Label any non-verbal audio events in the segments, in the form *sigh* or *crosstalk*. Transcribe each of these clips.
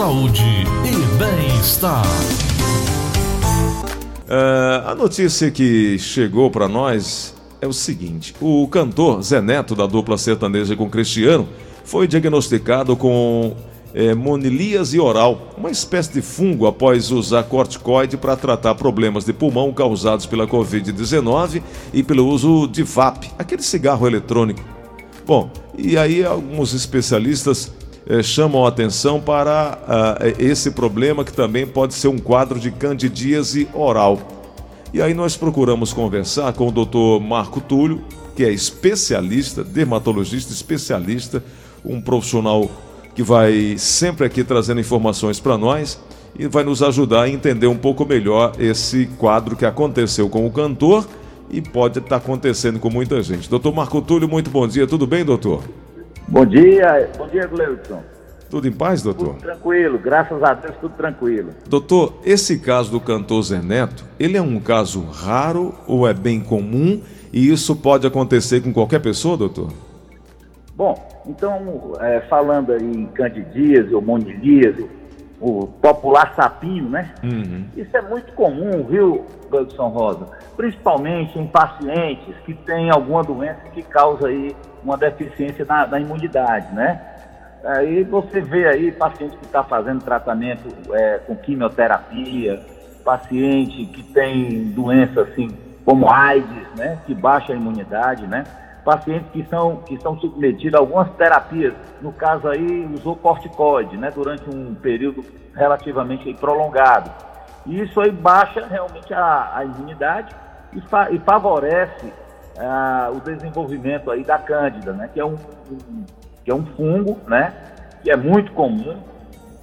saúde e bem-estar. Uh, a notícia que chegou para nós é o seguinte: o cantor Zé Neto, da dupla sertaneja com Cristiano, foi diagnosticado com é, monilíase oral, uma espécie de fungo após usar corticoide para tratar problemas de pulmão causados pela Covid-19 e pelo uso de VAP, aquele cigarro eletrônico. Bom, e aí alguns especialistas é, chamam a atenção para uh, esse problema que também pode ser um quadro de candidíase oral. E aí nós procuramos conversar com o Dr. Marco Túlio, que é especialista, dermatologista especialista, um profissional que vai sempre aqui trazendo informações para nós e vai nos ajudar a entender um pouco melhor esse quadro que aconteceu com o cantor e pode estar acontecendo com muita gente. Doutor Marco Túlio, muito bom dia, tudo bem, doutor? Bom dia, bom dia, Gleudson. Tudo em paz, doutor? Tudo tranquilo, graças a Deus, tudo tranquilo. Doutor, esse caso do cantor Zé Neto, ele é um caso raro ou é bem comum e isso pode acontecer com qualquer pessoa, doutor? Bom, então, é, falando aí em candidíase ou monilíase, o popular sapinho, né? Uhum. Isso é muito comum, viu, Gleudson Rosa? Principalmente em pacientes que têm alguma doença que causa aí uma deficiência na, na imunidade, né? Aí você vê aí paciente que está fazendo tratamento é, com quimioterapia, paciente que tem doença assim como AIDS, né? Que baixa a imunidade, né? pacientes que são, que são submetidos a algumas terapias, no caso aí usou corticoide, né, durante um período relativamente prolongado. E isso aí baixa realmente a, a imunidade e, fa, e favorece ah, o desenvolvimento aí da cândida, né, que é um, um, que é um fungo, né, que é muito comum,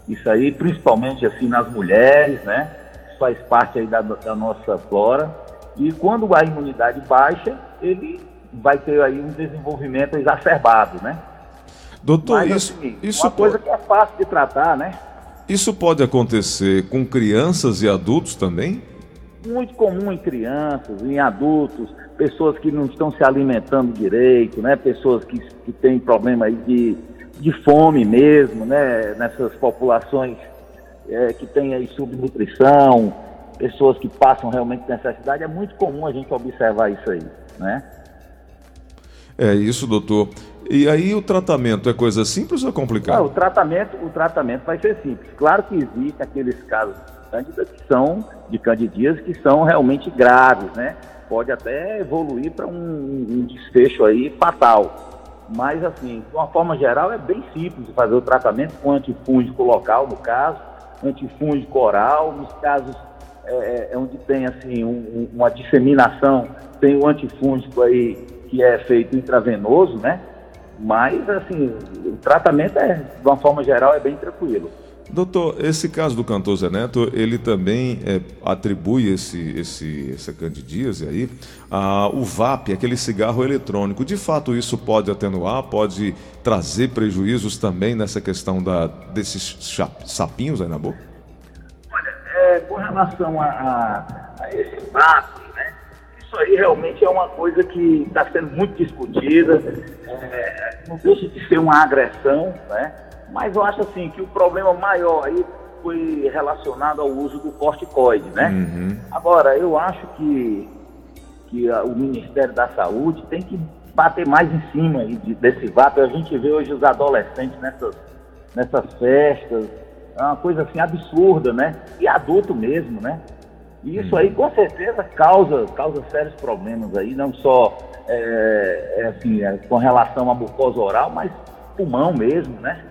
isso aí principalmente assim nas mulheres, né, faz parte aí da, da nossa flora. E quando a imunidade baixa, ele vai ter aí um desenvolvimento exacerbado, né? Doutor, Mas, isso, assim, isso uma coisa que é fácil de tratar, né? Isso pode acontecer com crianças e adultos também? Muito comum em crianças, em adultos, pessoas que não estão se alimentando direito, né? Pessoas que, que têm problema aí de, de fome mesmo, né? Nessas populações é, que têm aí subnutrição, pessoas que passam realmente necessidade, é muito comum a gente observar isso aí, né? É isso, doutor. E aí o tratamento é coisa simples ou complicado? o tratamento, o tratamento vai ser simples. Claro que existem aqueles casos de que são de candidíase que são realmente graves, né? Pode até evoluir para um, um, desfecho aí fatal. Mas assim, de uma forma geral, é bem simples fazer o tratamento com antifúngico local, no caso, antifúngico oral, nos casos é, é, é onde tem assim um, uma disseminação, tem o antifúngico aí que é feito intravenoso, né? Mas, assim, o tratamento é, de uma forma geral, é bem tranquilo. Doutor, esse caso do cantor Zé Neto, ele também é, atribui esse, esse, essa candidíase aí ao VAP, aquele cigarro eletrônico. De fato, isso pode atenuar, pode trazer prejuízos também nessa questão da, desses sapinhos aí na boca? Olha, é, com relação a, a, a esse VAP, isso aí realmente é uma coisa que está sendo muito discutida, é, não deixa de ser uma agressão, né? Mas eu acho assim que o problema maior aí foi relacionado ao uso do corticoide, né? Uhum. Agora, eu acho que, que o Ministério da Saúde tem que bater mais em cima de, desse vapo. A gente vê hoje os adolescentes nessas, nessas festas, é uma coisa assim absurda, né? E adulto mesmo, né? E isso aí, com certeza, causa, causa sérios problemas aí, não só é, é assim, é, com relação à mucosa oral, mas pulmão mesmo, né?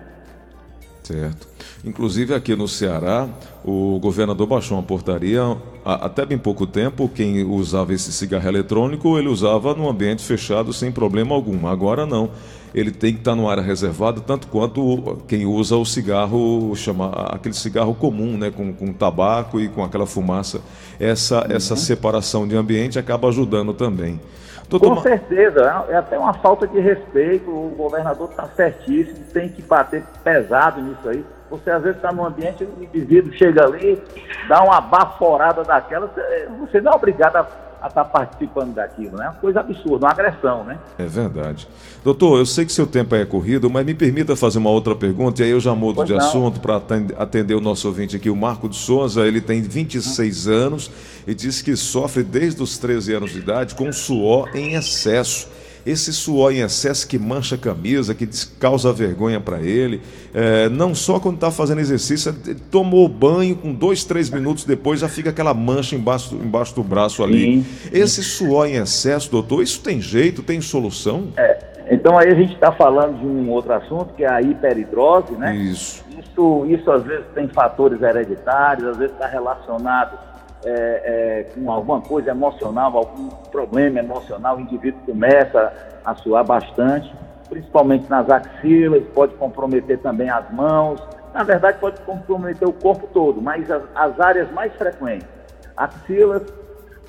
Certo. Inclusive aqui no Ceará, o governador baixou uma portaria, até bem pouco tempo, quem usava esse cigarro eletrônico, ele usava no ambiente fechado sem problema algum. Agora não. Ele tem que estar numa área reservada, tanto quanto quem usa o cigarro, chama, aquele cigarro comum, né, com, com tabaco e com aquela fumaça. Essa, uhum. essa separação de ambiente acaba ajudando também. Doutor... Com certeza, é até uma falta de respeito. O governador está certíssimo, tem que bater pesado nisso aí. Você às vezes está num ambiente, o indivíduo chega ali, dá uma baforada daquela, você, você não é obrigado a a estar tá participando daquilo, né? É uma coisa absurda, uma agressão, né? É verdade. Doutor, eu sei que seu tempo é corrido, mas me permita fazer uma outra pergunta e aí eu já mudo pois de não. assunto para atender o nosso ouvinte aqui, o Marco de Souza. Ele tem 26 hum. anos e diz que sofre desde os 13 anos de idade com suor em excesso esse suor em excesso que mancha a camisa, que causa vergonha para ele. É, não só quando está fazendo exercício, ele tomou banho, com dois, três minutos depois já fica aquela mancha embaixo, embaixo do braço ali. Sim. Esse suor em excesso, doutor, isso tem jeito, tem solução? É, então aí a gente está falando de um outro assunto, que é a hiperidrose, né? Isso. Isso, isso às vezes tem fatores hereditários, às vezes está relacionado é, é, com alguma coisa emocional, algum problema emocional, o indivíduo começa a suar bastante, principalmente nas axilas, pode comprometer também as mãos, na verdade pode comprometer o corpo todo, mas as, as áreas mais frequentes, axilas,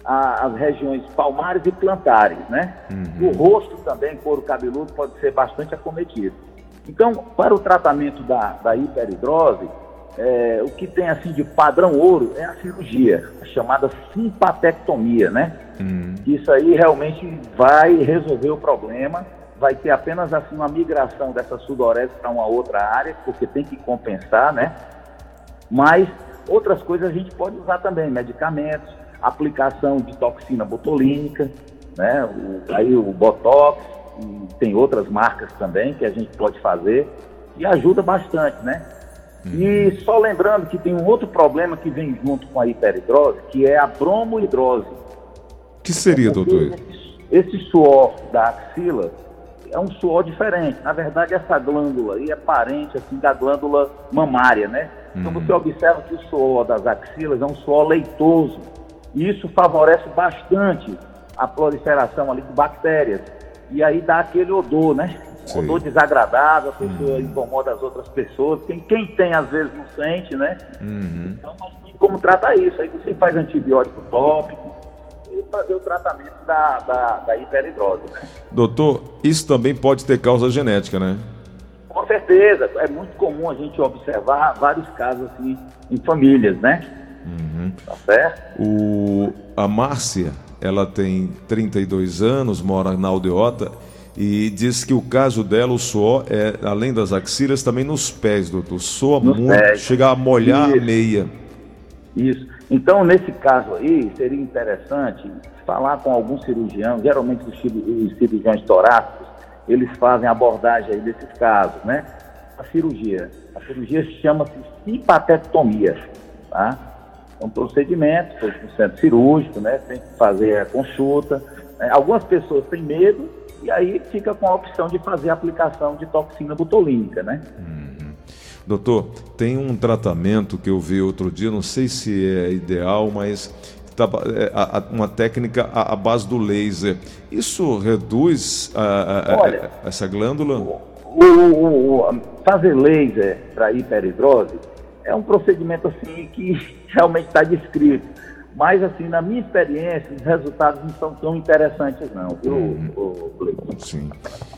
a, as regiões palmares e plantares, né? Uhum. O rosto também, couro cabeludo, pode ser bastante acometido. Então, para o tratamento da, da hiperidrose, é, o que tem assim de padrão ouro é a cirurgia, a chamada simpatectomia, né? Uhum. Isso aí realmente vai resolver o problema, vai ter apenas assim uma migração dessa sudorese para uma outra área, porque tem que compensar, né? Mas outras coisas a gente pode usar também, medicamentos, aplicação de toxina botulínica, né? O, aí o Botox, tem outras marcas também que a gente pode fazer e ajuda bastante, né? E só lembrando que tem um outro problema que vem junto com a hiperidrose, que é a bromohidrose. que seria, doutor? Esse, esse suor da axila é um suor diferente. Na verdade, essa glândula aí é parente assim, da glândula mamária, né? Então uhum. você observa que o suor das axilas é um suor leitoso. E isso favorece bastante a proliferação ali de bactérias. E aí dá aquele odor, né? Sim. odor desagradável, a pessoa uhum. incomoda as outras pessoas. Quem, quem tem, às vezes, não sente, né? Uhum. Então, mas tem como tratar isso. Aí você faz antibiótico tópico e fazer o tratamento da, da, da hiperidrose. Né? Doutor, isso também pode ter causa genética, né? Com certeza. É muito comum a gente observar vários casos assim em famílias, né? Uhum. Tá certo? O, a Márcia, ela tem 32 anos, mora na Aldeota e diz que o caso dela, o suor, é, além das axilas, também nos pés, doutor. Soa nos muito, pés. chega a molhar Isso. a meia. Isso. Então, nesse caso aí, seria interessante falar com algum cirurgião, geralmente os cirurgiões torácicos, eles fazem abordagem aí desses casos, né? A cirurgia. A cirurgia chama-se simpatectomia, tá? É um procedimento, foi no centro cirúrgico, né? Tem que fazer a consulta. É, algumas pessoas têm medo, e aí fica com a opção de fazer a aplicação de toxina botulínica, né? Uhum. Doutor, tem um tratamento que eu vi outro dia, não sei se é ideal, mas tá, é, uma técnica à base do laser. Isso reduz a, a, Olha, essa glândula? O, o, o, fazer laser para hiperidrose é um procedimento assim que *laughs* realmente está descrito mas, assim, na minha experiência, os resultados não são tão interessantes, não, viu, uhum. Sim.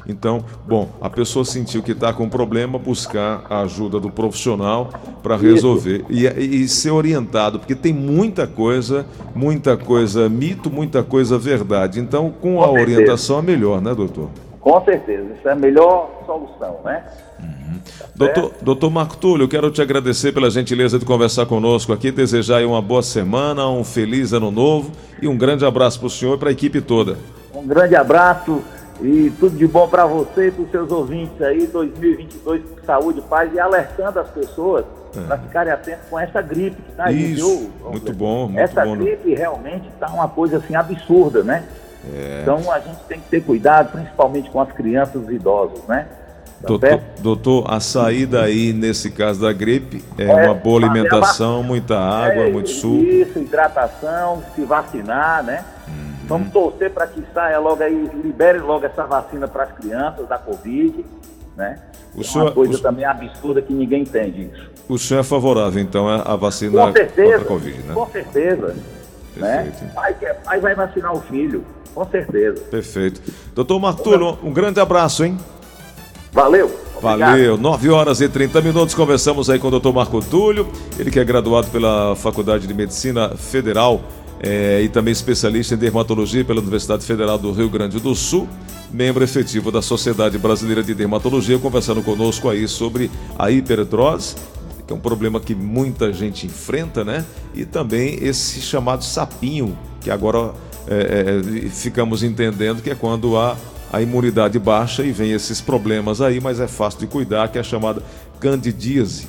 Então, bom, a pessoa sentiu que está com problema, buscar a ajuda do profissional para resolver e, e, ser orientado, porque tem muita coisa, muita coisa mito, muita coisa verdade. Então, com, a orientação é melhor, né, doutor? Com certeza, isso é a melhor solução, né? Doutor, doutor Marco Túlio, quero te agradecer pela gentileza de conversar conosco aqui, desejar uma boa semana, um feliz ano novo e um grande abraço para o senhor e para a equipe toda. Um grande abraço e tudo de bom para você e para os seus ouvintes aí, 2022 com saúde, paz e alertando as pessoas é. para ficarem atentos com essa gripe que está aí, Isso, viu? Muito bom, muito essa bom. Essa gripe realmente está uma coisa assim absurda, né? É. Então a gente tem que ter cuidado, principalmente com as crianças e idosos, né? Tá doutor, doutor, a saída aí, nesse caso da gripe, é, é uma boa alimentação, muita água, é, muito suco. Isso, hidratação, se vacinar, né? Uhum. Vamos torcer para que saia logo aí, libere logo essa vacina para as crianças da Covid, né? O é senhor, uma coisa o... também absurda que ninguém entende isso. O senhor é favorável, então, à vacina com certeza, contra a Covid, né? Com certeza. Né? Pai, pai vai vacinar o filho, com certeza. Perfeito. Doutor Marturo, um grande abraço, hein? Valeu. Obrigado. Valeu. 9 horas e 30 minutos. Conversamos aí com o Dr. Marco Túlio, ele que é graduado pela Faculdade de Medicina Federal é, e também especialista em dermatologia pela Universidade Federal do Rio Grande do Sul, membro efetivo da Sociedade Brasileira de Dermatologia, conversando conosco aí sobre a hipertrose, que é um problema que muita gente enfrenta, né? E também esse chamado sapinho, que agora é, é, ficamos entendendo que é quando há a imunidade baixa e vem esses problemas aí, mas é fácil de cuidar, que é a chamada candidíase.